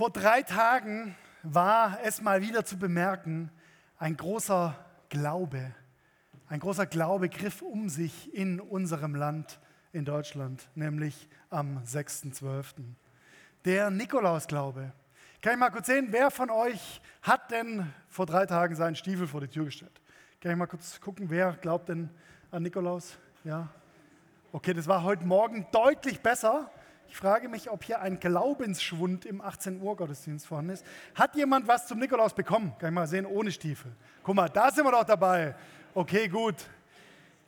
Vor drei Tagen war es mal wieder zu bemerken, ein großer Glaube, ein großer Glaube griff um sich in unserem Land, in Deutschland, nämlich am 6.12. Der Nikolausglaube. Kann ich mal kurz sehen, wer von euch hat denn vor drei Tagen seinen Stiefel vor die Tür gestellt? Kann ich mal kurz gucken, wer glaubt denn an Nikolaus? Ja? Okay, das war heute Morgen deutlich besser. Ich frage mich, ob hier ein Glaubensschwund im 18 Uhr Gottesdienst vorhanden ist. Hat jemand was zum Nikolaus bekommen? Kann ich mal sehen, ohne Stiefel. Guck mal, da sind wir doch dabei. Okay, gut.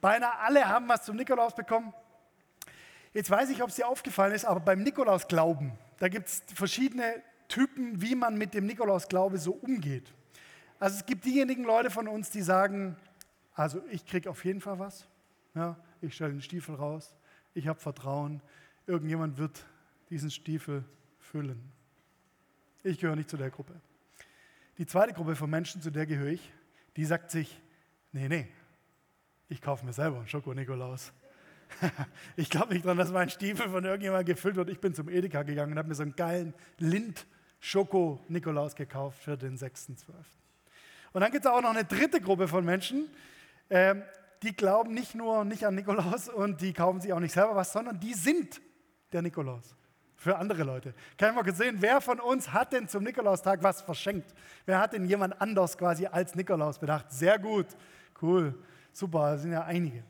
Beinahe alle haben was zum Nikolaus bekommen. Jetzt weiß ich, ob es dir aufgefallen ist, aber beim Nikolausglauben, da gibt es verschiedene Typen, wie man mit dem Nikolausglaube so umgeht. Also es gibt diejenigen Leute von uns, die sagen, also ich kriege auf jeden Fall was. Ja, ich stelle den Stiefel raus, ich habe Vertrauen, irgendjemand wird diesen Stiefel füllen. Ich gehöre nicht zu der Gruppe. Die zweite Gruppe von Menschen, zu der gehöre ich, die sagt sich, nee, nee, ich kaufe mir selber einen Schoko-Nikolaus. ich glaube nicht daran, dass mein Stiefel von irgendjemandem gefüllt wird. Ich bin zum Edeka gegangen und habe mir so einen geilen Lind-Schoko-Nikolaus gekauft für den 6.12. Und dann gibt es auch noch eine dritte Gruppe von Menschen, ähm, die glauben nicht nur nicht an Nikolaus und die kaufen sich auch nicht selber was, sondern die sind der Nikolaus für andere Leute. Ich mal sehen, wer von uns hat denn zum Nikolaustag was verschenkt? Wer hat denn jemand anders quasi als Nikolaus bedacht? Sehr gut, cool, super, das sind ja einige.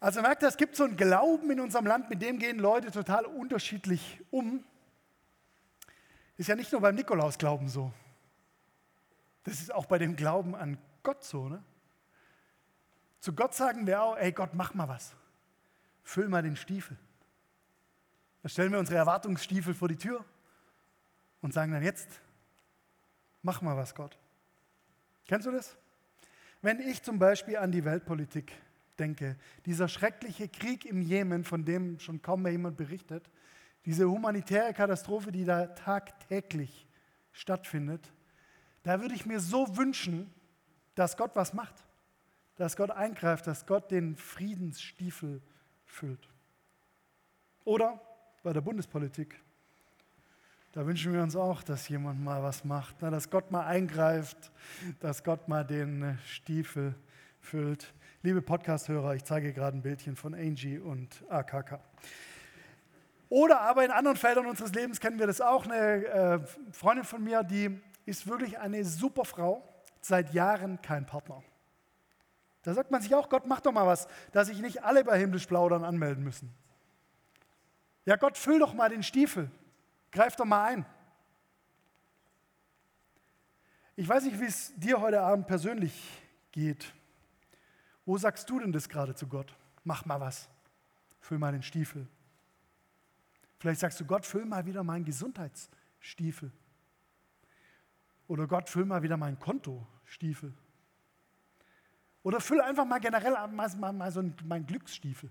Also merkt ihr, es gibt so einen Glauben in unserem Land, mit dem gehen Leute total unterschiedlich um. Ist ja nicht nur beim Nikolausglauben so. Das ist auch bei dem Glauben an Gott so. Ne? Zu Gott sagen wir auch, ey Gott, mach mal was. Füll mal den Stiefel. Da stellen wir unsere Erwartungsstiefel vor die Tür und sagen dann jetzt, mach mal was, Gott. Kennst du das? Wenn ich zum Beispiel an die Weltpolitik denke, dieser schreckliche Krieg im Jemen, von dem schon kaum mehr jemand berichtet, diese humanitäre Katastrophe, die da tagtäglich stattfindet, da würde ich mir so wünschen, dass Gott was macht dass Gott eingreift, dass Gott den Friedensstiefel füllt. Oder bei der Bundespolitik. Da wünschen wir uns auch, dass jemand mal was macht, dass Gott mal eingreift, dass Gott mal den Stiefel füllt. Liebe Podcast-Hörer, ich zeige gerade ein Bildchen von Angie und AKK. Oder aber in anderen Feldern unseres Lebens kennen wir das auch. Eine äh, Freundin von mir, die ist wirklich eine super Frau, seit Jahren kein Partner. Da sagt man sich auch, Gott, mach doch mal was, dass sich nicht alle bei himmlisch plaudern anmelden müssen. Ja, Gott, füll doch mal den Stiefel. Greif doch mal ein. Ich weiß nicht, wie es dir heute Abend persönlich geht. Wo sagst du denn das gerade zu Gott? Mach mal was. Füll mal den Stiefel. Vielleicht sagst du, Gott, füll mal wieder meinen Gesundheitsstiefel. Oder Gott, füll mal wieder meinen Kontostiefel. Oder füll einfach mal generell mal, mal, mal so einen, mein Glücksstiefel.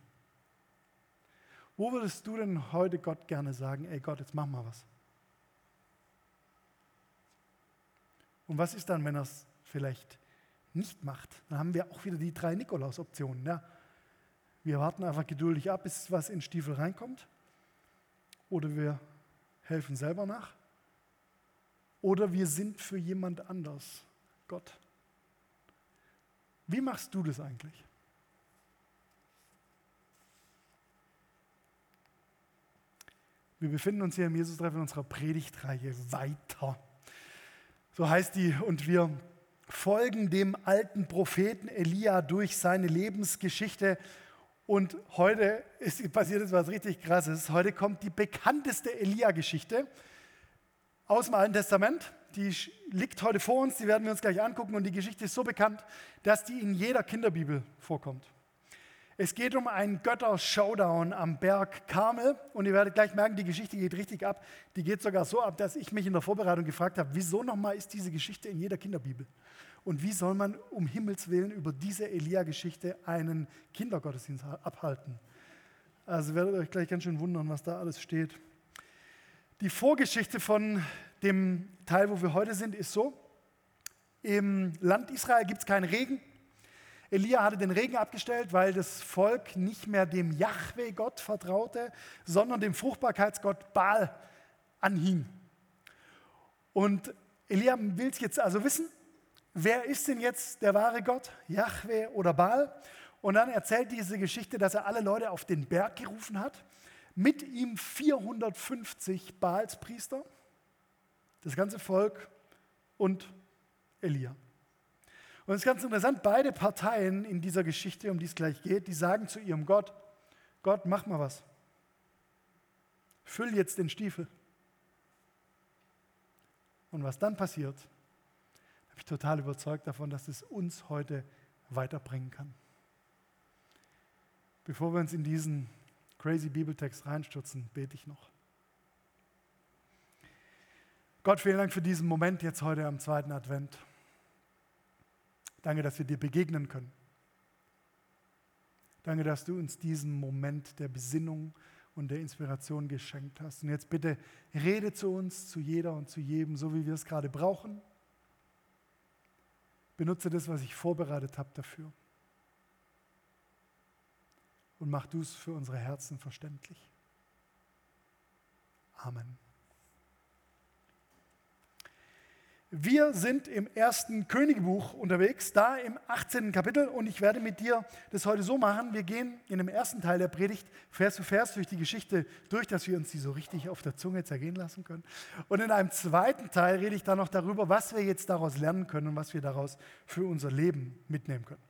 Wo würdest du denn heute Gott gerne sagen, ey Gott, jetzt mach mal was? Und was ist dann, wenn er es vielleicht nicht macht? Dann haben wir auch wieder die drei Nikolaus-Optionen. Ja? Wir warten einfach geduldig ab, bis was in Stiefel reinkommt. Oder wir helfen selber nach. Oder wir sind für jemand anders Gott. Wie machst du das eigentlich? Wir befinden uns hier im Jesus-Treffen in unserer Predigtreihe weiter. So heißt die, und wir folgen dem alten Propheten Elia durch seine Lebensgeschichte. Und heute ist passiert etwas richtig Krasses. Heute kommt die bekannteste Elia-Geschichte aus dem Alten Testament die liegt heute vor uns, die werden wir uns gleich angucken und die Geschichte ist so bekannt, dass die in jeder Kinderbibel vorkommt. Es geht um einen Götter-Showdown am Berg Karmel und ihr werdet gleich merken, die Geschichte geht richtig ab. Die geht sogar so ab, dass ich mich in der Vorbereitung gefragt habe, wieso nochmal ist diese Geschichte in jeder Kinderbibel? Und wie soll man um Himmels Willen über diese Elia-Geschichte einen Kindergottesdienst abhalten? Also werdet euch gleich ganz schön wundern, was da alles steht. Die Vorgeschichte von dem Teil, wo wir heute sind, ist so, im Land Israel gibt es keinen Regen. Elia hatte den Regen abgestellt, weil das Volk nicht mehr dem Yahweh-Gott vertraute, sondern dem Fruchtbarkeitsgott Baal anhing. Und Elia will jetzt also wissen, wer ist denn jetzt der wahre Gott, Yahweh oder Baal? Und dann erzählt diese Geschichte, dass er alle Leute auf den Berg gerufen hat, mit ihm 450 Baalspriester, das ganze Volk und Elia. Und es ist ganz interessant, beide Parteien in dieser Geschichte, um die es gleich geht, die sagen zu ihrem Gott, Gott, mach mal was. Füll jetzt den Stiefel. Und was dann passiert, bin ich total überzeugt davon, dass es uns heute weiterbringen kann. Bevor wir uns in diesen crazy Bibeltext reinstürzen, bete ich noch. Gott, vielen Dank für diesen Moment jetzt heute am zweiten Advent. Danke, dass wir dir begegnen können. Danke, dass du uns diesen Moment der Besinnung und der Inspiration geschenkt hast. Und jetzt bitte rede zu uns, zu jeder und zu jedem, so wie wir es gerade brauchen. Benutze das, was ich vorbereitet habe dafür. Und mach du es für unsere Herzen verständlich. Amen. Wir sind im ersten Königebuch unterwegs, da im 18. Kapitel und ich werde mit dir das heute so machen. Wir gehen in dem ersten Teil der Predigt Vers für Vers durch die Geschichte durch, dass wir uns die so richtig auf der Zunge zergehen lassen können. Und in einem zweiten Teil rede ich dann noch darüber, was wir jetzt daraus lernen können und was wir daraus für unser Leben mitnehmen können.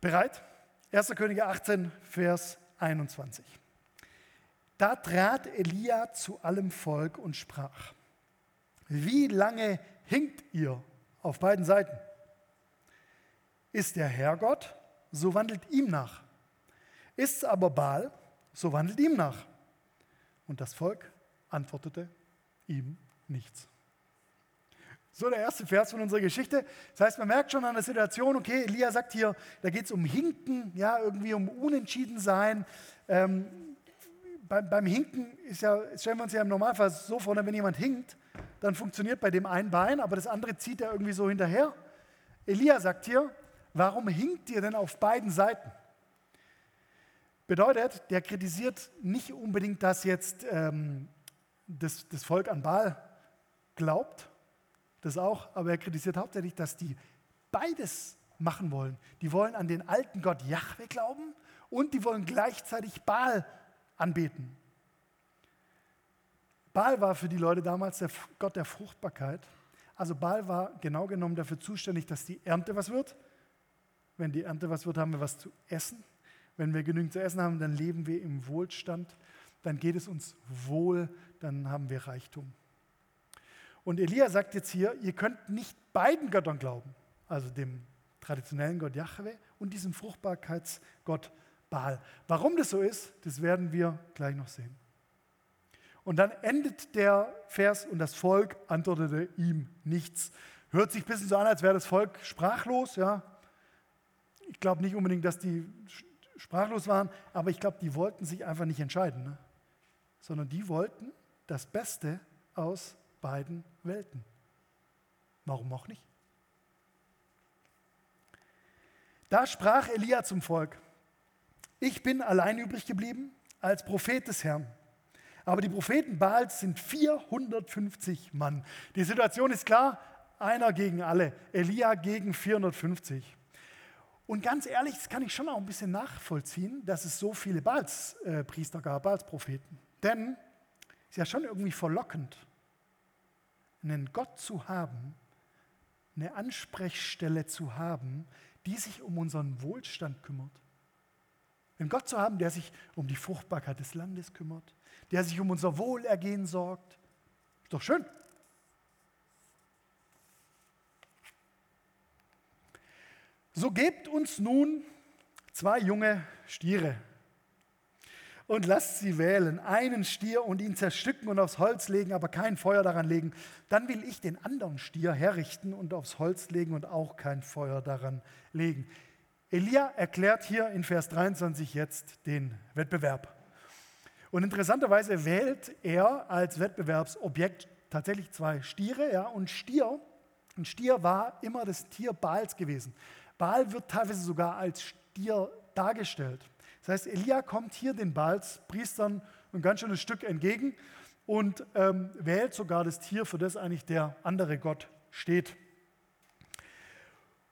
Bereit? 1. Könige 18, Vers 21. Da trat Elia zu allem Volk und sprach. Wie lange hinkt ihr auf beiden Seiten? Ist der Herr Gott, so wandelt ihm nach. Ist es aber Baal, so wandelt ihm nach. Und das Volk antwortete ihm nichts. So der erste Vers von unserer Geschichte. Das heißt, man merkt schon an der Situation, okay, Elia sagt hier, da geht es um Hinken, ja, irgendwie um Unentschiedensein. Ähm, beim, beim Hinken ist ja, stellen wir uns ja im Normalfall so vor, wenn jemand hinkt, dann funktioniert bei dem ein Bein, aber das andere zieht er irgendwie so hinterher. Elia sagt hier, warum hinkt ihr denn auf beiden Seiten? Bedeutet, der kritisiert nicht unbedingt, dass jetzt ähm, das, das Volk an Baal glaubt, das auch, aber er kritisiert hauptsächlich, dass die beides machen wollen. Die wollen an den alten Gott Yahweh glauben und die wollen gleichzeitig Baal anbeten. Baal war für die Leute damals der Gott der Fruchtbarkeit. Also Baal war genau genommen dafür zuständig, dass die Ernte was wird. Wenn die Ernte was wird, haben wir was zu essen. Wenn wir genügend zu essen haben, dann leben wir im Wohlstand. Dann geht es uns wohl, dann haben wir Reichtum. Und Elia sagt jetzt hier, ihr könnt nicht beiden Göttern glauben, also dem traditionellen Gott Yahweh und diesem Fruchtbarkeitsgott Baal. Warum das so ist, das werden wir gleich noch sehen. Und dann endet der Vers und das Volk antwortete ihm nichts. Hört sich ein bisschen so an, als wäre das Volk sprachlos. Ja. Ich glaube nicht unbedingt, dass die sprachlos waren, aber ich glaube, die wollten sich einfach nicht entscheiden, ne? sondern die wollten das Beste aus beiden Welten. Warum auch nicht? Da sprach Elia zum Volk, ich bin allein übrig geblieben als Prophet des Herrn. Aber die Propheten Baals sind 450 Mann. Die Situation ist klar, einer gegen alle. Elia gegen 450. Und ganz ehrlich, das kann ich schon auch ein bisschen nachvollziehen, dass es so viele Baalspriester gab, Baalspropheten. Denn es ist ja schon irgendwie verlockend, einen Gott zu haben, eine Ansprechstelle zu haben, die sich um unseren Wohlstand kümmert. Einen Gott zu haben, der sich um die Fruchtbarkeit des Landes kümmert, der sich um unser Wohlergehen sorgt. Ist doch schön. So gebt uns nun zwei junge Stiere und lasst sie wählen, einen Stier und ihn zerstücken und aufs Holz legen, aber kein Feuer daran legen. Dann will ich den anderen Stier herrichten und aufs Holz legen und auch kein Feuer daran legen. Elia erklärt hier in Vers 23 jetzt den Wettbewerb. Und interessanterweise wählt er als Wettbewerbsobjekt tatsächlich zwei Stiere. Ja, und Stier, ein Stier war immer das Tier Baals gewesen. Baal wird teilweise sogar als Stier dargestellt. Das heißt, Elia kommt hier den Baals Priestern ein ganz schönes Stück entgegen und ähm, wählt sogar das Tier, für das eigentlich der andere Gott steht.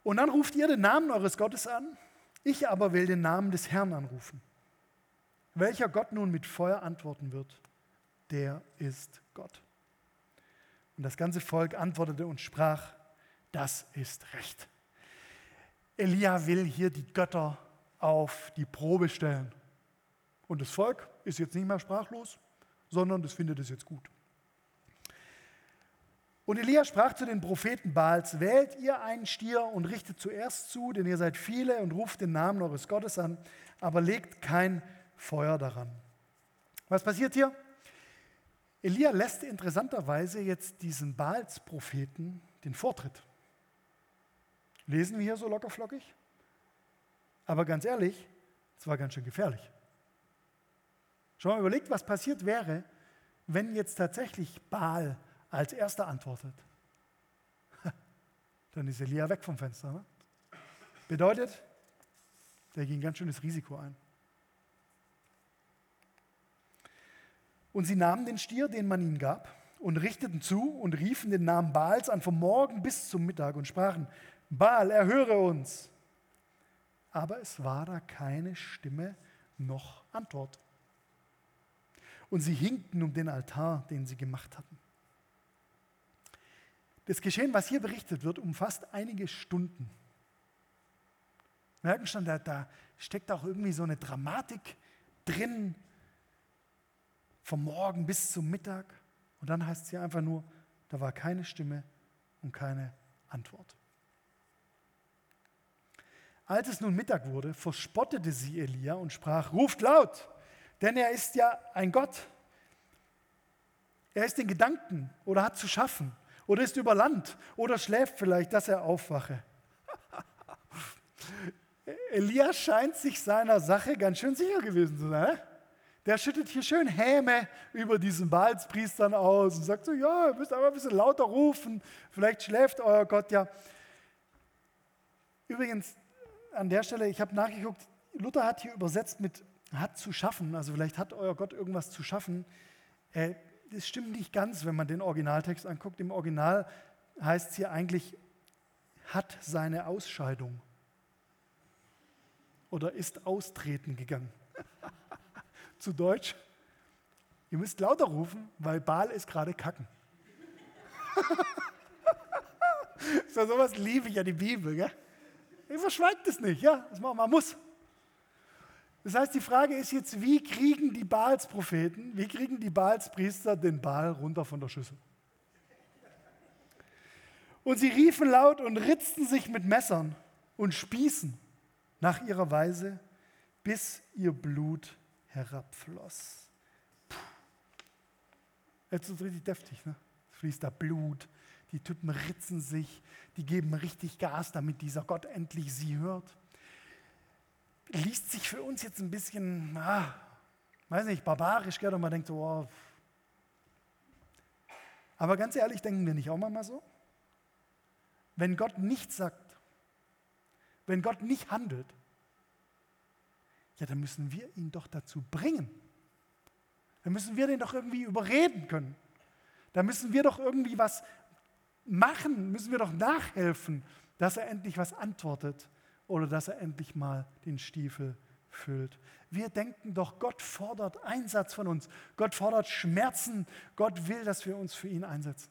Und dann ruft ihr den Namen eures Gottes an, ich aber will den Namen des Herrn anrufen. Welcher Gott nun mit Feuer antworten wird, der ist Gott. Und das ganze Volk antwortete und sprach, das ist recht. Elia will hier die Götter auf die Probe stellen. Und das Volk ist jetzt nicht mehr sprachlos, sondern das findet es jetzt gut. Und Elia sprach zu den Propheten Baals, wählt ihr einen Stier und richtet zuerst zu, denn ihr seid viele und ruft den Namen eures Gottes an, aber legt kein Feuer daran. Was passiert hier? Elia lässt interessanterweise jetzt diesen Baals-Propheten den Vortritt. Lesen wir hier so lockerflockig? Aber ganz ehrlich, es war ganz schön gefährlich. Schon mal überlegt, was passiert wäre, wenn jetzt tatsächlich Baal als erster antwortet. Dann ist Elia weg vom Fenster. Ne? Bedeutet, der ging ganz schönes Risiko ein. Und sie nahmen den Stier, den man ihnen gab, und richteten zu und riefen den Namen Baals an vom Morgen bis zum Mittag und sprachen, Baal, erhöre uns. Aber es war da keine Stimme noch Antwort. Und sie hinkten um den Altar, den sie gemacht hatten. Das Geschehen, was hier berichtet wird, umfasst einige Stunden. Merken schon, da, da steckt auch irgendwie so eine Dramatik drin, vom Morgen bis zum Mittag. Und dann heißt es hier einfach nur, da war keine Stimme und keine Antwort. Als es nun Mittag wurde, verspottete sie Elia und sprach, ruft laut, denn er ist ja ein Gott. Er ist in Gedanken oder hat zu schaffen oder ist über Land oder schläft vielleicht, dass er aufwache. Elia scheint sich seiner Sache ganz schön sicher gewesen zu sein. Der schüttet hier schön Häme über diesen Baalspriestern aus und sagt so, ja, ihr müsst aber ein bisschen lauter rufen, vielleicht schläft euer Gott ja. Übrigens, an der Stelle, ich habe nachgeguckt, Luther hat hier übersetzt mit hat zu schaffen, also vielleicht hat euer Gott irgendwas zu schaffen. Äh, das stimmt nicht ganz, wenn man den Originaltext anguckt. Im Original heißt es hier eigentlich, hat seine Ausscheidung oder ist austreten gegangen. Zu Deutsch, ihr müsst lauter rufen, weil Baal ist gerade kacken. so sowas liebe ich ja die Bibel. Gell? Ihr verschweigt es nicht, ja, das man muss. Das heißt, die Frage ist jetzt, wie kriegen die Baalspropheten, wie kriegen die Baalspriester den Baal runter von der Schüssel? Und sie riefen laut und ritzten sich mit Messern und Spießen nach ihrer Weise, bis ihr Blut herabfloss. Puh. Jetzt ist es richtig deftig, ne? Es fließt da Blut, die Typen ritzen sich, die geben richtig Gas, damit dieser Gott endlich sie hört liest sich für uns jetzt ein bisschen, ah, weiß nicht, barbarisch, gell? Und man denkt so, oh. aber ganz ehrlich, denken wir nicht auch mal so? Wenn Gott nichts sagt, wenn Gott nicht handelt, ja, dann müssen wir ihn doch dazu bringen. Dann müssen wir den doch irgendwie überreden können. Da müssen wir doch irgendwie was machen, müssen wir doch nachhelfen, dass er endlich was antwortet oder dass er endlich mal den Stiefel füllt. Wir denken doch, Gott fordert Einsatz von uns. Gott fordert Schmerzen. Gott will, dass wir uns für ihn einsetzen.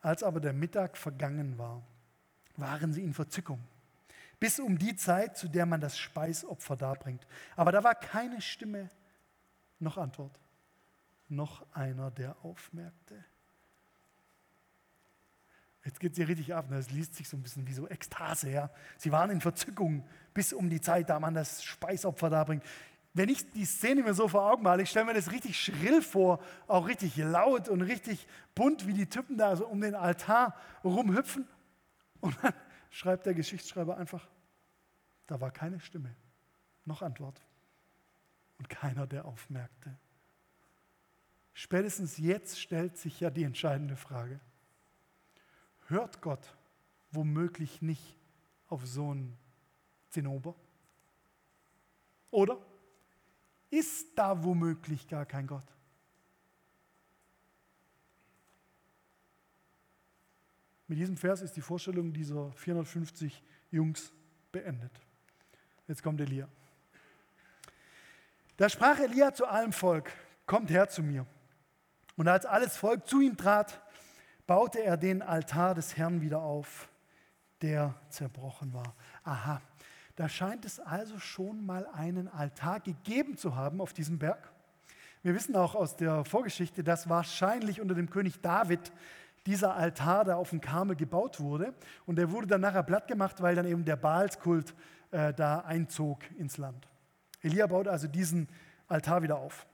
Als aber der Mittag vergangen war, waren sie in Verzückung, bis um die Zeit, zu der man das Speisopfer darbringt. Aber da war keine Stimme noch Antwort, noch einer, der aufmerkte. Jetzt geht es hier richtig ab. Ne? Es liest sich so ein bisschen wie so Ekstase. Ja? Sie waren in Verzückung bis um die Zeit, da man das Speisopfer darbringt. Wenn ich die Szene mir so vor Augen male, ich stelle mir das richtig schrill vor, auch richtig laut und richtig bunt, wie die Typen da so um den Altar rumhüpfen. Und dann schreibt der Geschichtsschreiber einfach, da war keine Stimme, noch Antwort. Und keiner, der aufmerkte. Spätestens jetzt stellt sich ja die entscheidende Frage hört Gott womöglich nicht auf so einen Zinnober? Oder ist da womöglich gar kein Gott? Mit diesem Vers ist die Vorstellung dieser 450 Jungs beendet. Jetzt kommt Elia. Da sprach Elia zu allem Volk, kommt her zu mir. Und als alles Volk zu ihm trat, baute er den Altar des Herrn wieder auf, der zerbrochen war. Aha, da scheint es also schon mal einen Altar gegeben zu haben auf diesem Berg. Wir wissen auch aus der Vorgeschichte, dass wahrscheinlich unter dem König David dieser Altar da auf dem Karmel gebaut wurde. Und der wurde dann nachher platt gemacht, weil dann eben der Baalskult äh, da einzog ins Land. Elia baut also diesen Altar wieder auf.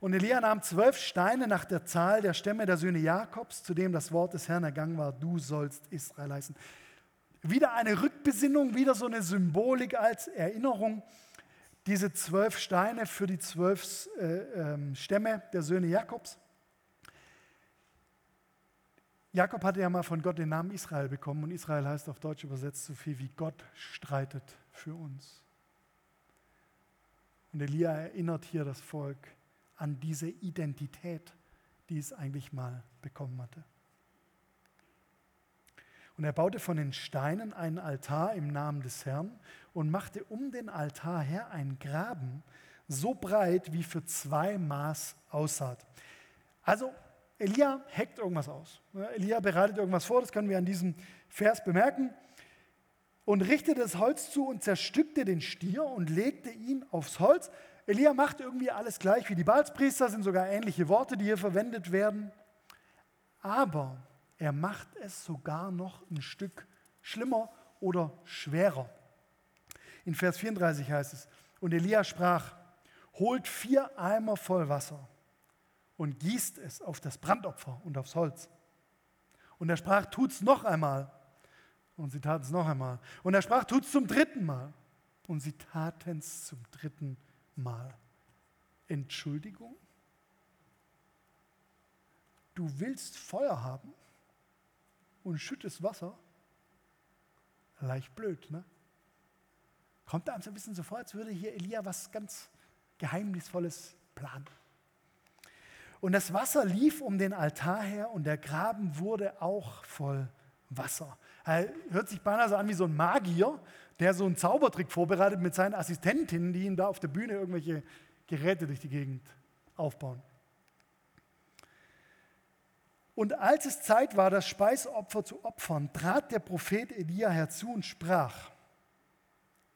Und Elia nahm zwölf Steine nach der Zahl der Stämme der Söhne Jakobs, zu dem das Wort des Herrn ergangen war, du sollst Israel heißen. Wieder eine Rückbesinnung, wieder so eine Symbolik als Erinnerung. Diese zwölf Steine für die zwölf äh, äh, Stämme der Söhne Jakobs. Jakob hatte ja mal von Gott den Namen Israel bekommen und Israel heißt auf Deutsch übersetzt so viel wie Gott streitet für uns. Und Elia erinnert hier das Volk an diese Identität, die es eigentlich mal bekommen hatte. Und er baute von den Steinen einen Altar im Namen des Herrn und machte um den Altar her einen Graben, so breit wie für zwei Maß aussaat. Also Elia hackt irgendwas aus. Elia bereitet irgendwas vor, das können wir an diesem Vers bemerken. Und richtete das Holz zu und zerstückte den Stier und legte ihn aufs Holz. Elia macht irgendwie alles gleich wie die Balzpriester, sind sogar ähnliche Worte, die hier verwendet werden. Aber er macht es sogar noch ein Stück schlimmer oder schwerer. In Vers 34 heißt es, und Elia sprach, holt vier Eimer voll Wasser und gießt es auf das Brandopfer und aufs Holz. Und er sprach, tut's noch einmal. Und sie taten es noch einmal. Und er sprach, tut's zum dritten Mal. Und sie taten es zum dritten Mal. Entschuldigung? Du willst Feuer haben und schüttest Wasser? Leicht blöd, ne? Kommt einem so ein bisschen so vor, als würde hier Elia was ganz Geheimnisvolles planen. Und das Wasser lief um den Altar her und der Graben wurde auch voll Wasser. Er hört sich beinahe so an wie so ein Magier, der so einen Zaubertrick vorbereitet mit seinen Assistentinnen, die ihm da auf der Bühne irgendwelche Geräte durch die Gegend aufbauen. Und als es Zeit war, das Speisopfer zu opfern, trat der Prophet Elia herzu und sprach,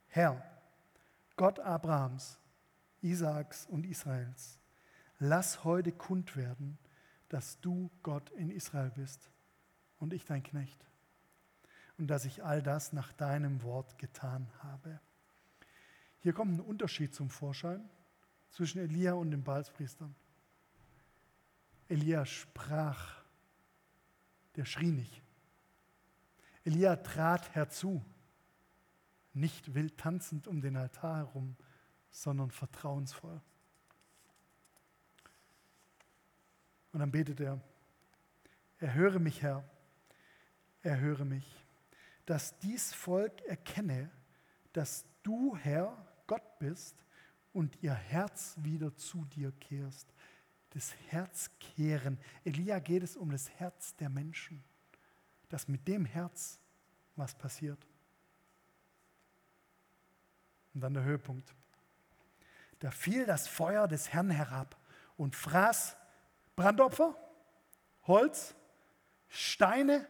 Herr, Gott Abrahams, Isaaks und Israels, lass heute kund werden, dass du Gott in Israel bist und ich dein Knecht und dass ich all das nach deinem Wort getan habe. Hier kommt ein Unterschied zum Vorschein zwischen Elia und den Balspriestern. Elia sprach, der schrie nicht. Elia trat herzu, nicht wild tanzend um den Altar herum, sondern vertrauensvoll. Und dann betet er, erhöre mich, Herr, erhöre mich, dass dies Volk erkenne, dass du, Herr, Gott bist und ihr Herz wieder zu dir kehrst. Das Herzkehren. Elia geht es um das Herz der Menschen, dass mit dem Herz was passiert. Und dann der Höhepunkt. Da fiel das Feuer des Herrn herab und fraß Brandopfer, Holz, Steine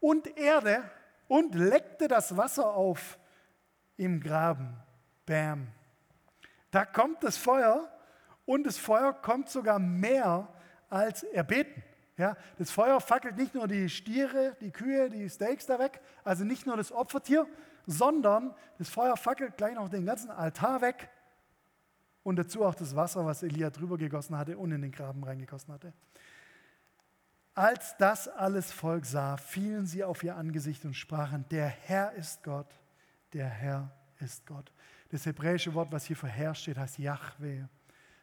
und Erde und leckte das Wasser auf im Graben. Bam. Da kommt das Feuer und das Feuer kommt sogar mehr als erbeten. Ja, das Feuer fackelt nicht nur die Stiere, die Kühe, die Steaks da weg, also nicht nur das Opfertier, sondern das Feuer fackelt gleich noch den ganzen Altar weg und dazu auch das Wasser, was Elia drüber gegossen hatte und in den Graben reingegossen hatte. Als das alles Volk sah, fielen sie auf ihr Angesicht und sprachen, der Herr ist Gott, der Herr ist Gott. Das hebräische Wort, was hier für Herr steht, heißt Yahweh.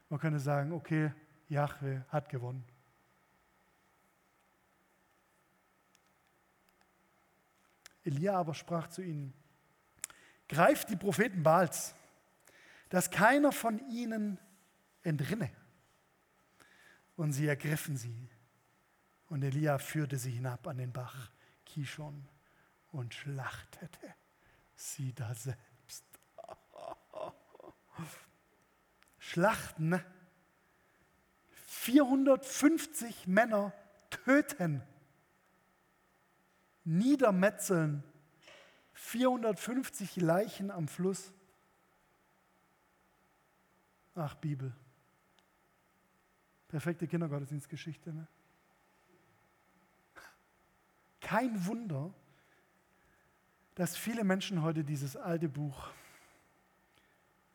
Man könnte sagen, okay, Yahweh hat gewonnen. Elia aber sprach zu ihnen, greift die Propheten Baals dass keiner von ihnen entrinne. Und sie ergriffen sie. Und Elia führte sie hinab an den Bach Kishon und schlachtete sie da selbst. Schlachten. 450 Männer töten. Niedermetzeln. 450 Leichen am Fluss. Ach, Bibel. Perfekte Kindergottesdienstgeschichte. Ne? Kein Wunder, dass viele Menschen heute dieses alte Buch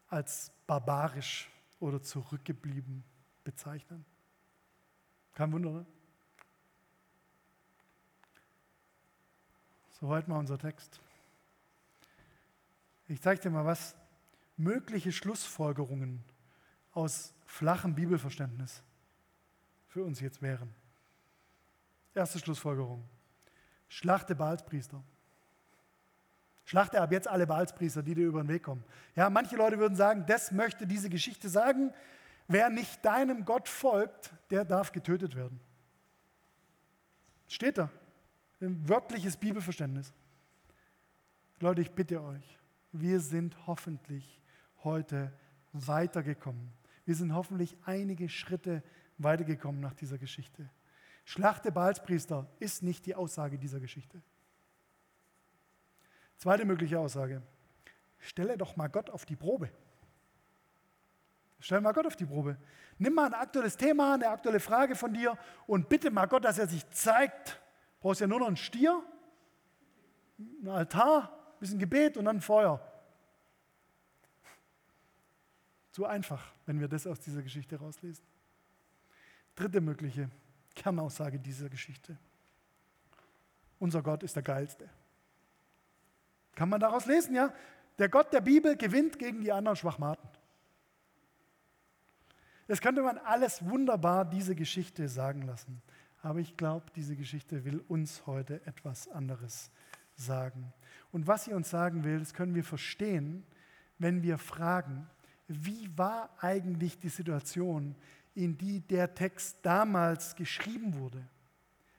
als barbarisch oder zurückgeblieben bezeichnen. Kein Wunder, ne? Soweit mal unser Text. Ich zeige dir mal, was mögliche Schlussfolgerungen aus flachem Bibelverständnis für uns jetzt wären. Erste Schlussfolgerung. Schlachte Baalspriester. Schlachte ab jetzt alle Baalspriester, die dir über den Weg kommen. Ja, manche Leute würden sagen, das möchte diese Geschichte sagen. Wer nicht deinem Gott folgt, der darf getötet werden. Steht da. Ein wörtliches Bibelverständnis. Leute, ich bitte euch, wir sind hoffentlich heute weitergekommen. Wir sind hoffentlich einige Schritte weitergekommen nach dieser Geschichte. Schlachte Baalspriester ist nicht die Aussage dieser Geschichte. Zweite mögliche Aussage. Stelle doch mal Gott auf die Probe. Stell mal Gott auf die Probe. Nimm mal ein aktuelles Thema, eine aktuelle Frage von dir und bitte mal Gott, dass er sich zeigt. Du brauchst ja nur noch einen Stier, einen Altar, ein bisschen Gebet und dann Feuer. Zu einfach, wenn wir das aus dieser Geschichte rauslesen. Dritte mögliche Kernaussage dieser Geschichte. Unser Gott ist der geilste. Kann man daraus lesen, ja? Der Gott der Bibel gewinnt gegen die anderen Schwachmaten. Das könnte man alles wunderbar diese Geschichte sagen lassen. Aber ich glaube, diese Geschichte will uns heute etwas anderes sagen. Und was sie uns sagen will, das können wir verstehen, wenn wir fragen, wie war eigentlich die Situation, in die der Text damals geschrieben wurde?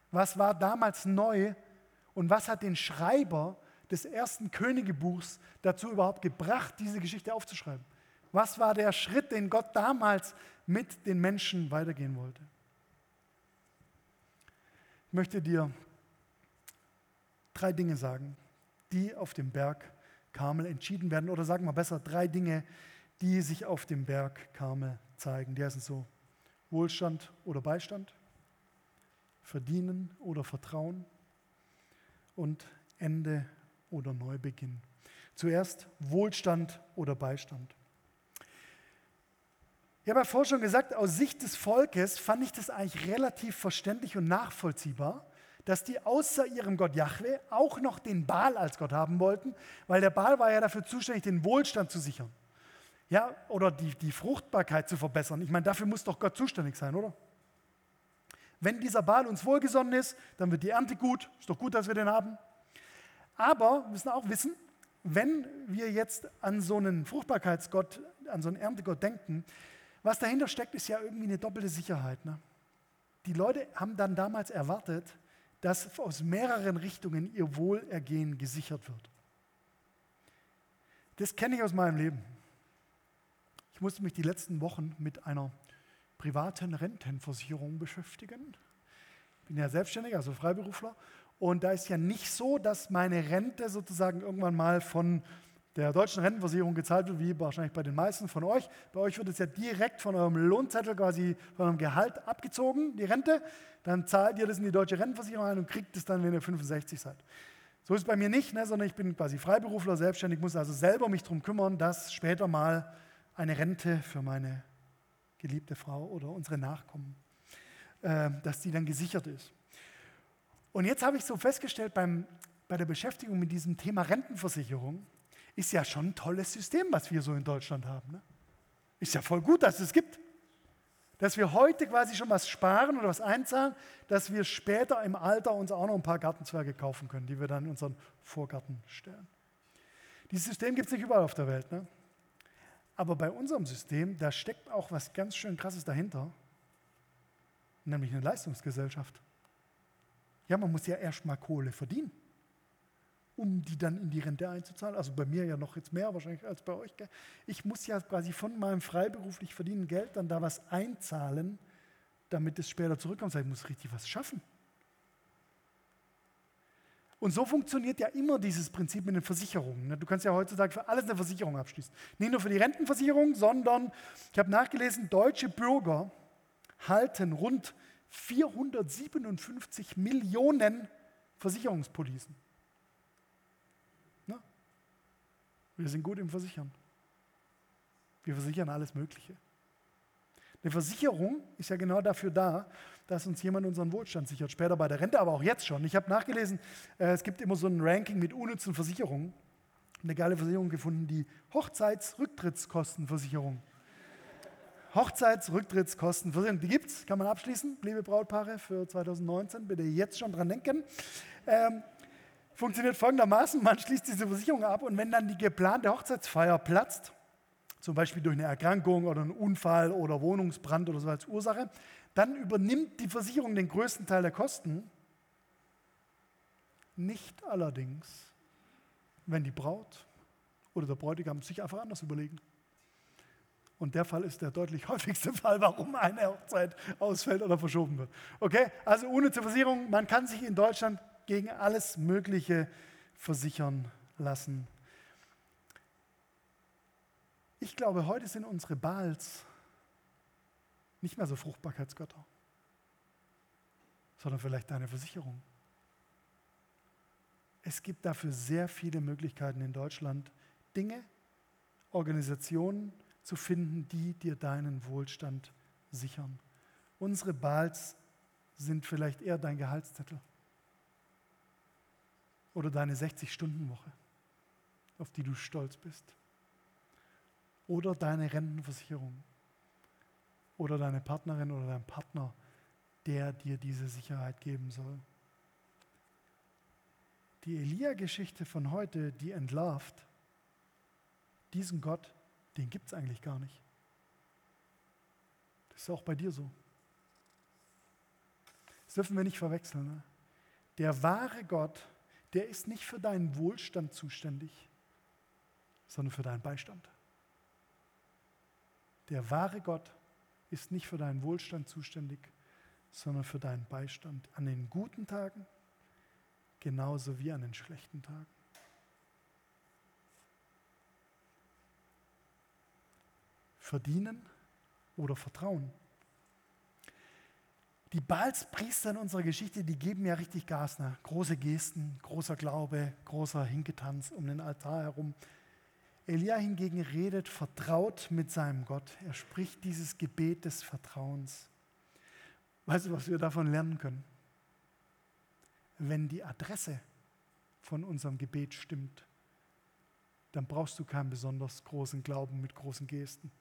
Was war damals neu und was hat den Schreiber des ersten Königebuchs dazu überhaupt gebracht, diese Geschichte aufzuschreiben? Was war der Schritt, den Gott damals mit den Menschen weitergehen wollte? Ich möchte dir drei Dinge sagen, die auf dem Berg Karmel entschieden werden. Oder sagen wir besser, drei Dinge, die sich auf dem Berg Karmel zeigen. Die heißen so Wohlstand oder Beistand, Verdienen oder Vertrauen und Ende oder Neubeginn. Zuerst Wohlstand oder Beistand. Ich habe ja vorhin schon gesagt, aus Sicht des Volkes fand ich das eigentlich relativ verständlich und nachvollziehbar, dass die außer ihrem Gott Yahweh auch noch den Baal als Gott haben wollten, weil der Baal war ja dafür zuständig, den Wohlstand zu sichern ja, oder die, die Fruchtbarkeit zu verbessern. Ich meine, dafür muss doch Gott zuständig sein, oder? Wenn dieser Baal uns wohlgesonnen ist, dann wird die Ernte gut. Ist doch gut, dass wir den haben. Aber wir müssen auch wissen, wenn wir jetzt an so einen Fruchtbarkeitsgott, an so einen Erntegott denken, was dahinter steckt, ist ja irgendwie eine doppelte Sicherheit. Ne? Die Leute haben dann damals erwartet, dass aus mehreren Richtungen ihr Wohlergehen gesichert wird. Das kenne ich aus meinem Leben. Ich musste mich die letzten Wochen mit einer privaten Rentenversicherung beschäftigen. Ich bin ja selbstständig, also Freiberufler. Und da ist ja nicht so, dass meine Rente sozusagen irgendwann mal von der deutschen Rentenversicherung gezahlt wird, wie wahrscheinlich bei den meisten von euch. Bei euch wird es ja direkt von eurem Lohnzettel quasi von eurem Gehalt abgezogen, die Rente. Dann zahlt ihr das in die deutsche Rentenversicherung ein und kriegt es dann, wenn ihr 65 seid. So ist es bei mir nicht, ne, sondern ich bin quasi Freiberufler, selbstständig, muss also selber mich darum kümmern, dass später mal eine Rente für meine geliebte Frau oder unsere Nachkommen, äh, dass die dann gesichert ist. Und jetzt habe ich so festgestellt, beim, bei der Beschäftigung mit diesem Thema Rentenversicherung, ist ja schon ein tolles System, was wir so in Deutschland haben. Ne? Ist ja voll gut, dass es gibt. Dass wir heute quasi schon was sparen oder was einzahlen, dass wir später im Alter uns auch noch ein paar Gartenzwerge kaufen können, die wir dann in unseren Vorgarten stellen. Dieses System gibt es nicht überall auf der Welt. Ne? Aber bei unserem System, da steckt auch was ganz schön Krasses dahinter, nämlich eine Leistungsgesellschaft. Ja, man muss ja erstmal Kohle verdienen, um die dann in die Rente einzuzahlen. Also bei mir ja noch jetzt mehr wahrscheinlich als bei euch. Ich muss ja quasi von meinem freiberuflich verdienen Geld dann da was einzahlen, damit es später zurückkommt. Ich muss richtig was schaffen. Und so funktioniert ja immer dieses Prinzip mit den Versicherungen. Ne? Du kannst ja heutzutage für alles eine Versicherung abschließen. Nicht nur für die Rentenversicherung, sondern, ich habe nachgelesen, deutsche Bürger halten rund 457 Millionen Versicherungspolicen. Ne? Wir sind gut im Versichern. Wir versichern alles Mögliche. Eine Versicherung ist ja genau dafür da, dass uns jemand unseren Wohlstand sichert. Später bei der Rente, aber auch jetzt schon. Ich habe nachgelesen, äh, es gibt immer so ein Ranking mit unnützen Versicherungen. Eine geile Versicherung gefunden, die Hochzeitsrücktrittskostenversicherung. Hochzeitsrücktrittskostenversicherung, die gibt es, kann man abschließen, liebe Brautpaare, für 2019. Bitte jetzt schon dran denken. Ähm, funktioniert folgendermaßen: Man schließt diese Versicherung ab und wenn dann die geplante Hochzeitsfeier platzt, zum Beispiel durch eine Erkrankung oder einen Unfall oder Wohnungsbrand oder so als Ursache, dann übernimmt die Versicherung den größten Teil der Kosten. Nicht allerdings, wenn die Braut oder der Bräutigam sich einfach anders überlegen. Und der Fall ist der deutlich häufigste Fall, warum eine Hochzeit ausfällt oder verschoben wird. Okay, also ohne zur Versicherung, man kann sich in Deutschland gegen alles Mögliche versichern lassen. Ich glaube, heute sind unsere Baals nicht mehr so Fruchtbarkeitsgötter, sondern vielleicht deine Versicherung. Es gibt dafür sehr viele Möglichkeiten in Deutschland, Dinge, Organisationen zu finden, die dir deinen Wohlstand sichern. Unsere Baals sind vielleicht eher dein Gehaltszettel oder deine 60-Stunden-Woche, auf die du stolz bist oder deine Rentenversicherung oder deine Partnerin oder dein Partner, der dir diese Sicherheit geben soll. Die Elia-Geschichte von heute, die entlarvt, diesen Gott, den gibt es eigentlich gar nicht. Das ist auch bei dir so. Das dürfen wir nicht verwechseln. Ne? Der wahre Gott, der ist nicht für deinen Wohlstand zuständig, sondern für deinen Beistand. Der wahre Gott ist nicht für deinen Wohlstand zuständig, sondern für deinen Beistand an den guten Tagen genauso wie an den schlechten Tagen. Verdienen oder Vertrauen. Die Balspriester in unserer Geschichte, die geben ja richtig Gas. Ne? Große Gesten, großer Glaube, großer Hinketanz um den Altar herum. Elia hingegen redet vertraut mit seinem Gott. Er spricht dieses Gebet des Vertrauens. Weißt du, was wir davon lernen können? Wenn die Adresse von unserem Gebet stimmt, dann brauchst du keinen besonders großen Glauben mit großen Gesten.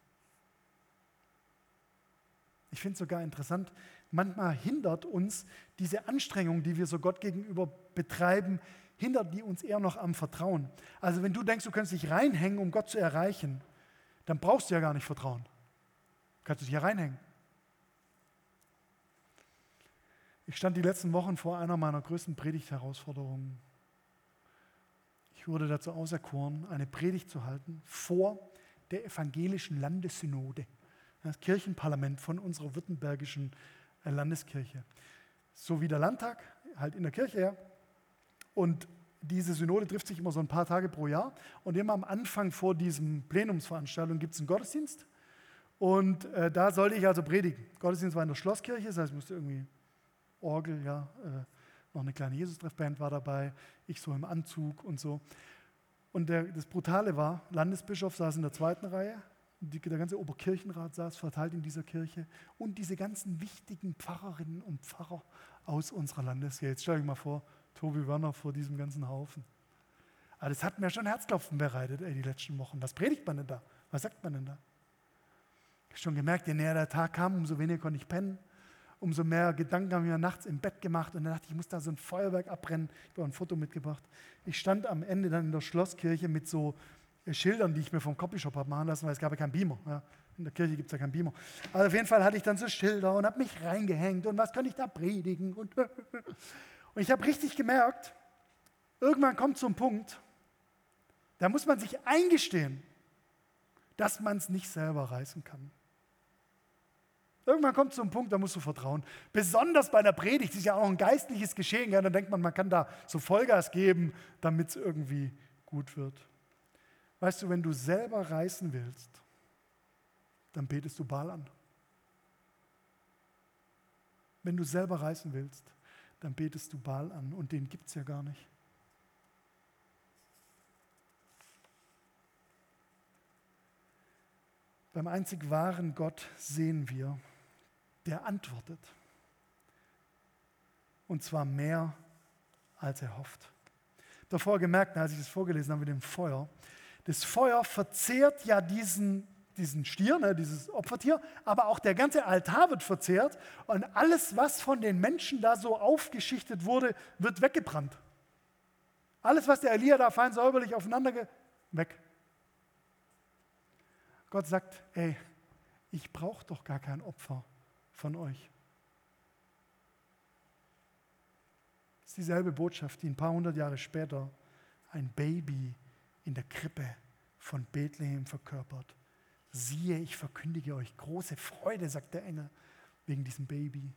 Ich finde es sogar interessant, manchmal hindert uns diese Anstrengung, die wir so Gott gegenüber betreiben, hindert die uns eher noch am Vertrauen. Also wenn du denkst, du kannst dich reinhängen, um Gott zu erreichen, dann brauchst du ja gar nicht vertrauen. Kannst du dich ja reinhängen. Ich stand die letzten Wochen vor einer meiner größten Predigtherausforderungen. Ich wurde dazu auserkoren, eine Predigt zu halten vor der evangelischen Landessynode, das Kirchenparlament von unserer württembergischen Landeskirche. So wie der Landtag, halt in der Kirche, ja, und diese Synode trifft sich immer so ein paar Tage pro Jahr. Und immer am Anfang vor diesem Plenumsveranstaltung gibt es einen Gottesdienst. Und äh, da sollte ich also predigen. Gottesdienst war in der Schlosskirche, das heißt, ich musste irgendwie Orgel, ja, äh, noch eine kleine Jesus-Treffband war dabei, ich so im Anzug und so. Und der, das Brutale war, Landesbischof saß in der zweiten Reihe, die, der ganze Oberkirchenrat saß verteilt in dieser Kirche und diese ganzen wichtigen Pfarrerinnen und Pfarrer aus unserer Landeskirche. Jetzt stell euch mal vor, Tobi Werner vor diesem ganzen Haufen. Aber das hat mir schon Herzklopfen bereitet, ey, die letzten Wochen. Was predigt man denn da? Was sagt man denn da? Ich habe schon gemerkt, je näher der Tag kam, umso weniger konnte ich pennen. Umso mehr Gedanken haben wir nachts im Bett gemacht und dann dachte ich, ich muss da so ein Feuerwerk abbrennen. Ich habe ein Foto mitgebracht. Ich stand am Ende dann in der Schlosskirche mit so Schildern, die ich mir vom Copyshop habe machen lassen, weil es gab ja keinen Beamer. Ja. In der Kirche gibt es ja keinen Beamer. Also auf jeden Fall hatte ich dann so Schilder und habe mich reingehängt und was kann ich da predigen. Und, und ich habe richtig gemerkt, irgendwann kommt so ein Punkt, da muss man sich eingestehen, dass man es nicht selber reißen kann. Irgendwann kommt so ein Punkt, da musst du vertrauen. Besonders bei einer Predigt, das ist ja auch ein geistliches Geschehen. Ja, dann denkt man, man kann da so Vollgas geben, damit es irgendwie gut wird. Weißt du, wenn du selber reißen willst, dann betest du Baal an. Wenn du selber reißen willst, dann betest du Baal an und den gibt es ja gar nicht. Beim einzig wahren Gott sehen wir, der antwortet. Und zwar mehr, als er hofft. Davor gemerkt, als ich das vorgelesen habe mit dem Feuer, das Feuer verzehrt ja diesen, diesen Stier, ne, dieses Opfertier, aber auch der ganze Altar wird verzehrt und alles, was von den Menschen da so aufgeschichtet wurde, wird weggebrannt. Alles, was der Elia da fein säuberlich aufeinander ge weg. Gott sagt, ey, ich brauche doch gar kein Opfer von euch. Das ist dieselbe Botschaft, die ein paar hundert Jahre später ein Baby in der Krippe von Bethlehem verkörpert. Siehe, ich verkündige euch große Freude, sagt der Engel, wegen diesem Baby.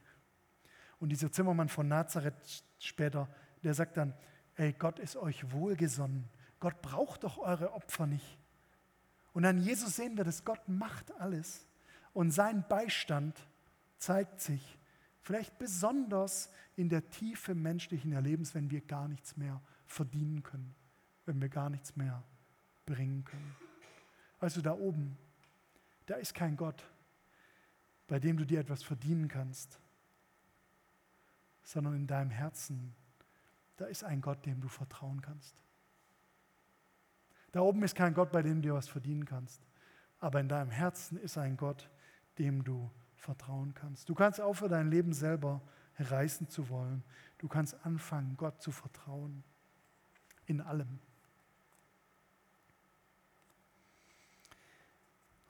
Und dieser Zimmermann von Nazareth später, der sagt dann, ey, Gott ist euch wohlgesonnen. Gott braucht doch eure Opfer nicht. Und an Jesus sehen wir, dass Gott macht alles. Und sein Beistand zeigt sich vielleicht besonders in der Tiefe menschlichen Erlebens, wenn wir gar nichts mehr verdienen können, wenn wir gar nichts mehr bringen können. Also da oben, da ist kein Gott, bei dem du dir etwas verdienen kannst, sondern in deinem Herzen, da ist ein Gott, dem du vertrauen kannst. Da oben ist kein Gott, bei dem du dir was verdienen kannst, aber in deinem Herzen ist ein Gott, dem du vertrauen kannst. Du kannst aufhören, dein Leben selber reißen zu wollen. Du kannst anfangen, Gott zu vertrauen. In allem.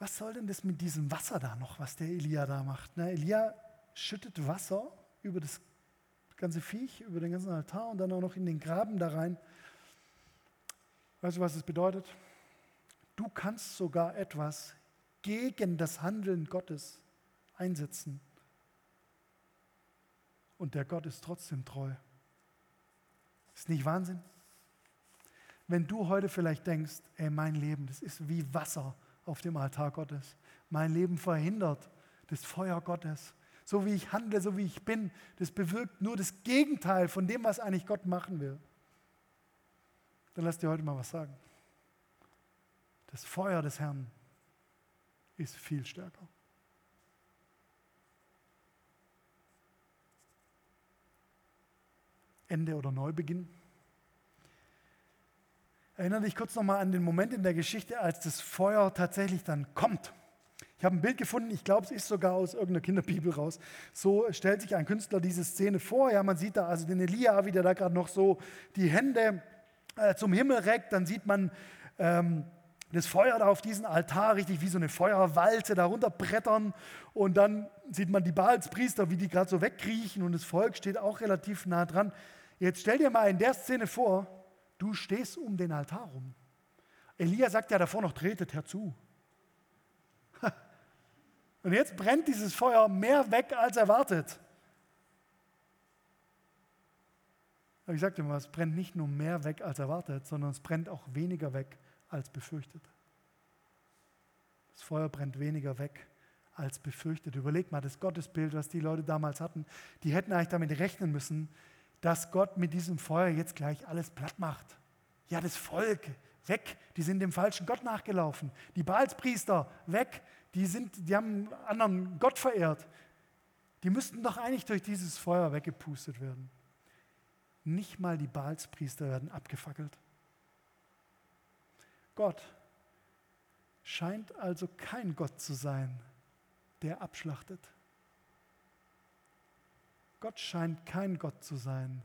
Was soll denn das mit diesem Wasser da noch, was der Elia da macht? Na, Elia schüttet Wasser über das ganze Viech, über den ganzen Altar und dann auch noch in den Graben da rein. Weißt du, was das bedeutet? Du kannst sogar etwas gegen das Handeln Gottes einsetzen. Und der Gott ist trotzdem treu. Ist nicht Wahnsinn? Wenn du heute vielleicht denkst, ey, mein Leben, das ist wie Wasser auf dem Altar Gottes. Mein Leben verhindert das Feuer Gottes. So wie ich handle, so wie ich bin, das bewirkt nur das Gegenteil von dem, was eigentlich Gott machen will. Dann lass dir heute mal was sagen. Das Feuer des Herrn ist viel stärker. Ende oder Neubeginn. Erinnere dich kurz nochmal an den Moment in der Geschichte, als das Feuer tatsächlich dann kommt. Ich habe ein Bild gefunden, ich glaube, es ist sogar aus irgendeiner Kinderbibel raus. So stellt sich ein Künstler diese Szene vor. Ja, man sieht da also den Elia, wie der da gerade noch so die Hände äh, zum Himmel reckt. Dann sieht man ähm, das Feuer da auf diesen Altar, richtig wie so eine Feuerwalze darunter brettern. Und dann sieht man die Baalspriester, wie die gerade so wegkriechen und das Volk steht auch relativ nah dran. Jetzt stell dir mal in der Szene vor, du stehst um den Altar rum. Elia sagt ja davor noch, tretet herzu. Und jetzt brennt dieses Feuer mehr weg als erwartet. Aber ich sagte mal, es brennt nicht nur mehr weg als erwartet, sondern es brennt auch weniger weg als befürchtet. Das Feuer brennt weniger weg als befürchtet. Überleg mal, das Gottesbild, was die Leute damals hatten, die hätten eigentlich damit rechnen müssen, dass Gott mit diesem Feuer jetzt gleich alles platt macht. Ja, das Volk, weg, die sind dem falschen Gott nachgelaufen. Die Baalspriester, weg, die, sind, die haben einen anderen Gott verehrt. Die müssten doch eigentlich durch dieses Feuer weggepustet werden. Nicht mal die Baalspriester werden abgefackelt. Gott scheint also kein Gott zu sein, der abschlachtet. Gott scheint kein Gott zu sein,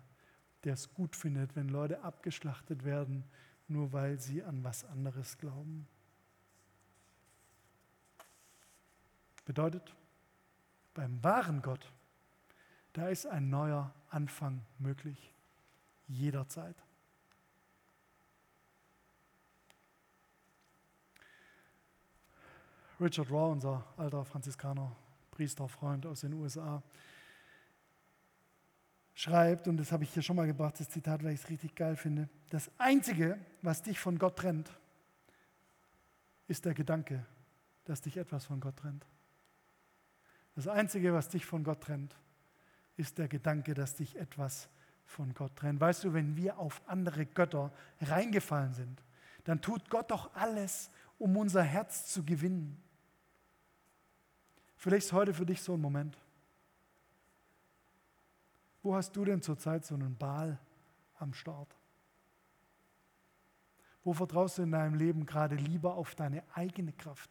der es gut findet, wenn Leute abgeschlachtet werden, nur weil sie an was anderes glauben. Bedeutet, beim wahren Gott, da ist ein neuer Anfang möglich, jederzeit. Richard Raw, unser alter Franziskaner, Priesterfreund aus den USA, schreibt, und das habe ich hier schon mal gebracht, das Zitat, weil ich es richtig geil finde, das Einzige, was dich von Gott trennt, ist der Gedanke, dass dich etwas von Gott trennt. Das Einzige, was dich von Gott trennt, ist der Gedanke, dass dich etwas von Gott trennt. Weißt du, wenn wir auf andere Götter reingefallen sind, dann tut Gott doch alles, um unser Herz zu gewinnen. Vielleicht ist heute für dich so ein Moment. Wo hast du denn zurzeit so einen Ball am Start? Wo vertraust du in deinem Leben gerade lieber auf deine eigene Kraft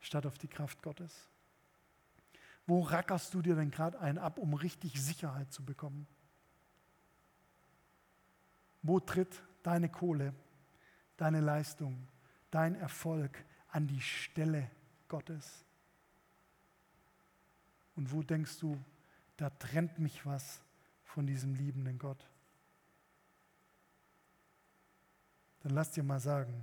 statt auf die Kraft Gottes? Wo rackerst du dir denn gerade einen ab, um richtig Sicherheit zu bekommen? Wo tritt deine Kohle, deine Leistung, dein Erfolg an die Stelle Gottes? Und wo denkst du, da trennt mich was von diesem liebenden Gott. Dann lass dir mal sagen,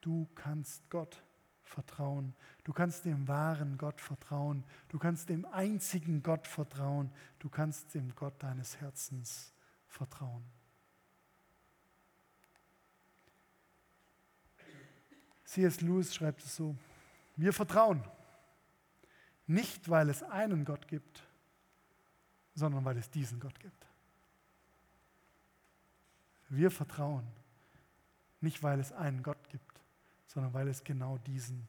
du kannst Gott vertrauen. Du kannst dem wahren Gott vertrauen. Du kannst dem einzigen Gott vertrauen. Du kannst dem Gott deines Herzens vertrauen. C.S. Lewis schreibt es so, wir vertrauen. Nicht, weil es einen Gott gibt, sondern weil es diesen Gott gibt. Wir vertrauen nicht, weil es einen Gott gibt, sondern weil es genau diesen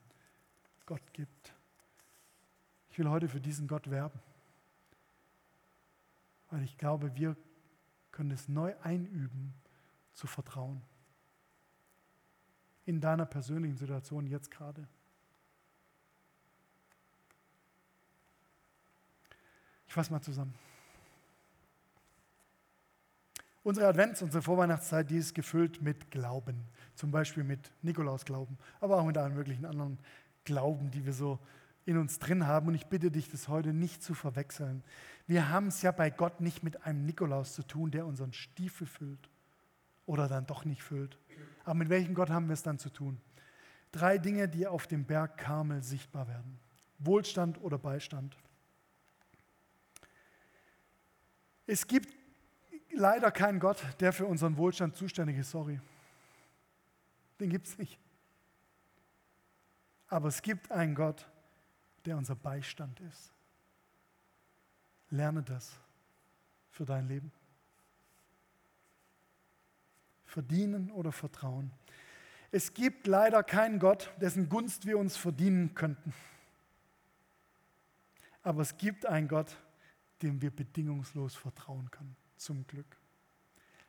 Gott gibt. Ich will heute für diesen Gott werben, weil ich glaube, wir können es neu einüben, zu vertrauen. In deiner persönlichen Situation jetzt gerade. Ich fasse mal zusammen. Unsere Advents, unsere Vorweihnachtszeit, die ist gefüllt mit Glauben. Zum Beispiel mit Nikolausglauben, aber auch mit allen möglichen anderen Glauben, die wir so in uns drin haben. Und ich bitte dich, das heute nicht zu verwechseln. Wir haben es ja bei Gott nicht mit einem Nikolaus zu tun, der unseren Stiefel füllt oder dann doch nicht füllt. Aber mit welchem Gott haben wir es dann zu tun? Drei Dinge, die auf dem Berg Karmel sichtbar werden. Wohlstand oder Beistand. Es gibt leider keinen Gott, der für unseren Wohlstand zuständig ist, sorry. Den gibt es nicht. Aber es gibt einen Gott, der unser Beistand ist. Lerne das für dein Leben. Verdienen oder vertrauen. Es gibt leider keinen Gott, dessen Gunst wir uns verdienen könnten. Aber es gibt einen Gott, dem wir bedingungslos vertrauen können. Zum Glück.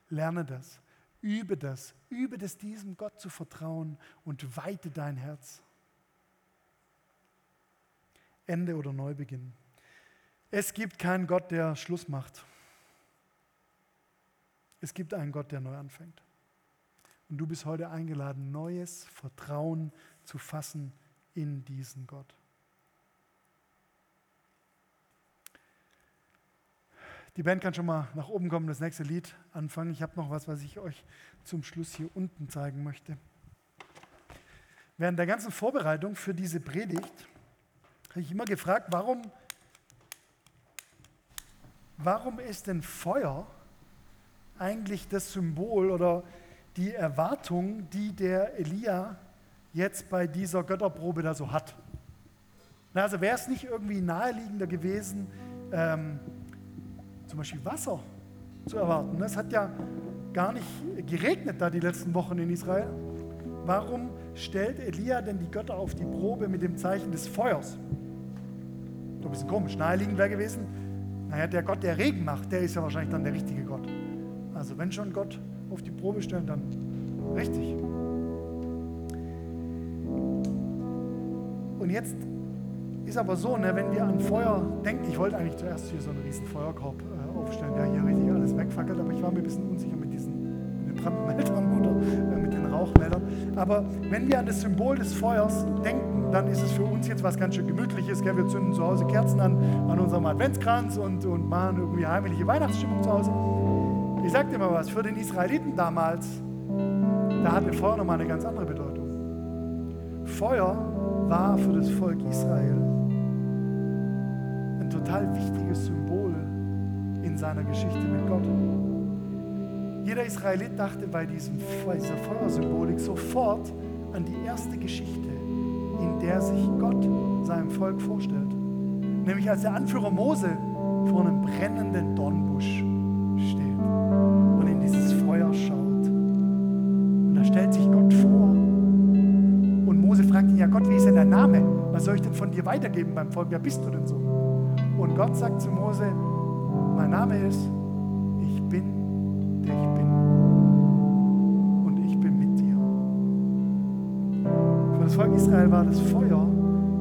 Lerne das, übe das, übe das, diesem Gott zu vertrauen und weite dein Herz. Ende oder Neubeginn. Es gibt keinen Gott, der Schluss macht. Es gibt einen Gott, der neu anfängt. Und du bist heute eingeladen, neues Vertrauen zu fassen in diesen Gott. Die Band kann schon mal nach oben kommen, das nächste Lied anfangen. Ich habe noch was, was ich euch zum Schluss hier unten zeigen möchte. Während der ganzen Vorbereitung für diese Predigt habe ich immer gefragt, warum, warum ist denn Feuer eigentlich das Symbol oder die Erwartung, die der Elia jetzt bei dieser Götterprobe da so hat? Also wäre es nicht irgendwie naheliegender gewesen, ähm, zum Beispiel Wasser zu erwarten. Es hat ja gar nicht geregnet da die letzten Wochen in Israel. Warum stellt Elia denn die Götter auf die Probe mit dem Zeichen des Feuers? Ein bisschen komisch. Naheliegend wäre gewesen, naja, der Gott, der Regen macht, der ist ja wahrscheinlich dann der richtige Gott. Also wenn schon Gott auf die Probe stellen, dann richtig. Und jetzt ist aber so, ne, wenn wir an Feuer denken, ich wollte eigentlich zuerst hier so einen riesen Feuerkorb aufstellen, der hier richtig alles wegfackelt, aber ich war mir ein bisschen unsicher mit, diesen, den Brandmeldern oder äh, mit den Rauchmeldern. Aber wenn wir an das Symbol des Feuers denken, dann ist es für uns jetzt was ganz schön Gemütliches. Gell? Wir zünden zu Hause Kerzen an, an unserem Adventskranz und, und machen irgendwie heimliche Weihnachtsstimmung zu Hause. Ich sage dir mal was, für den Israeliten damals, da hatte Feuer nochmal eine ganz andere Bedeutung. Feuer war für das Volk Israel ein total wichtiges Symbol seiner Geschichte mit Gott. Jeder Israelit dachte bei, diesem, bei dieser Feuersymbolik sofort an die erste Geschichte, in der sich Gott seinem Volk vorstellt. Nämlich als der Anführer Mose vor einem brennenden Dornbusch steht und in dieses Feuer schaut. Und da stellt sich Gott vor. Und Mose fragt ihn, ja Gott, wie ist denn dein Name? Was soll ich denn von dir weitergeben beim Volk? Wer bist du denn so? Und Gott sagt zu Mose, mein Name ist, ich bin, der ich bin. Und ich bin mit dir. Für das Volk Israel war das Feuer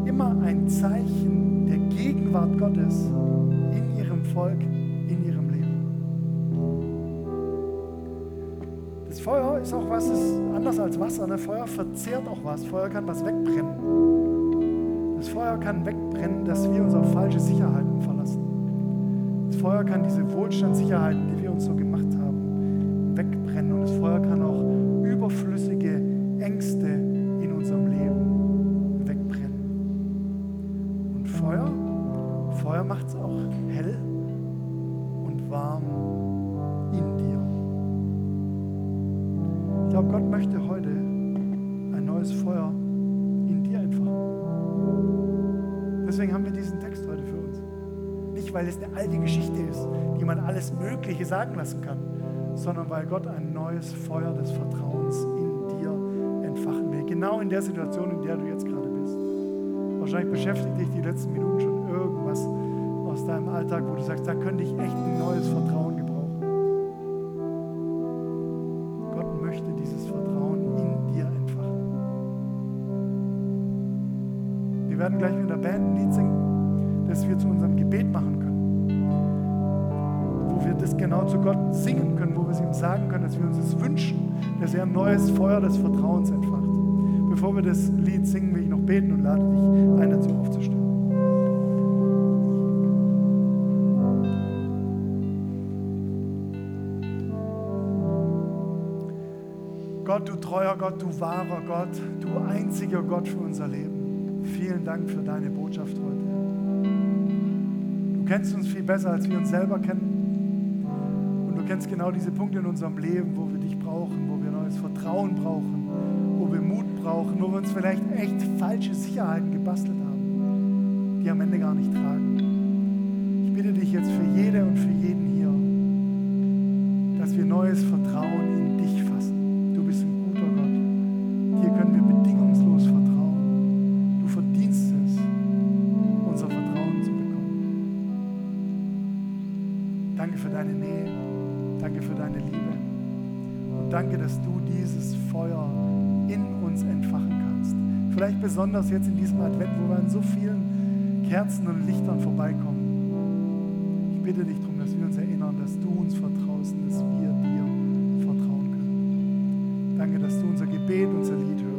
immer ein Zeichen der Gegenwart Gottes in ihrem Volk, in ihrem Leben. Das Feuer ist auch was, ist anders als Wasser. Ne? Feuer verzehrt auch was. Feuer kann was wegbrennen. Das Feuer kann wegbrennen, dass wir uns auf falsche Sicherheiten verlassen. Feuer kann diese Wohlstandssicherheiten, die wir uns so gemacht haben, wegbrennen. Und das Feuer kann alles Mögliche sagen lassen kann, sondern weil Gott ein neues Feuer des Vertrauens in dir entfachen will. Genau in der Situation, in der du jetzt gerade bist. Wahrscheinlich beschäftigt dich die letzten Minuten schon irgendwas aus deinem Alltag, wo du sagst, da könnte ich echt ein neues Vertrauen genau zu Gott singen können, wo wir es ihm sagen können, dass wir uns das wünschen, dass er ein neues Feuer des Vertrauens entfacht. Bevor wir das Lied singen, will ich noch beten und lade dich ein, dazu aufzustehen. Gott, du treuer Gott, du wahrer Gott, du einziger Gott für unser Leben. Vielen Dank für deine Botschaft heute. Du kennst uns viel besser, als wir uns selber kennen. Kennst genau diese Punkte in unserem Leben, wo wir dich brauchen, wo wir neues Vertrauen brauchen, wo wir Mut brauchen, wo wir uns vielleicht echt falsche Sicherheiten gebastelt haben, die am Ende gar nicht tragen. Ich bitte dich jetzt für jede und für jeden hier, dass wir neues Vertrauen in danke, dass du dieses Feuer in uns entfachen kannst. Vielleicht besonders jetzt in diesem Advent, wo wir an so vielen Kerzen und Lichtern vorbeikommen. Ich bitte dich darum, dass wir uns erinnern, dass du uns vertraust und dass wir dir vertrauen können. Danke, dass du unser Gebet, unser Lied hörst.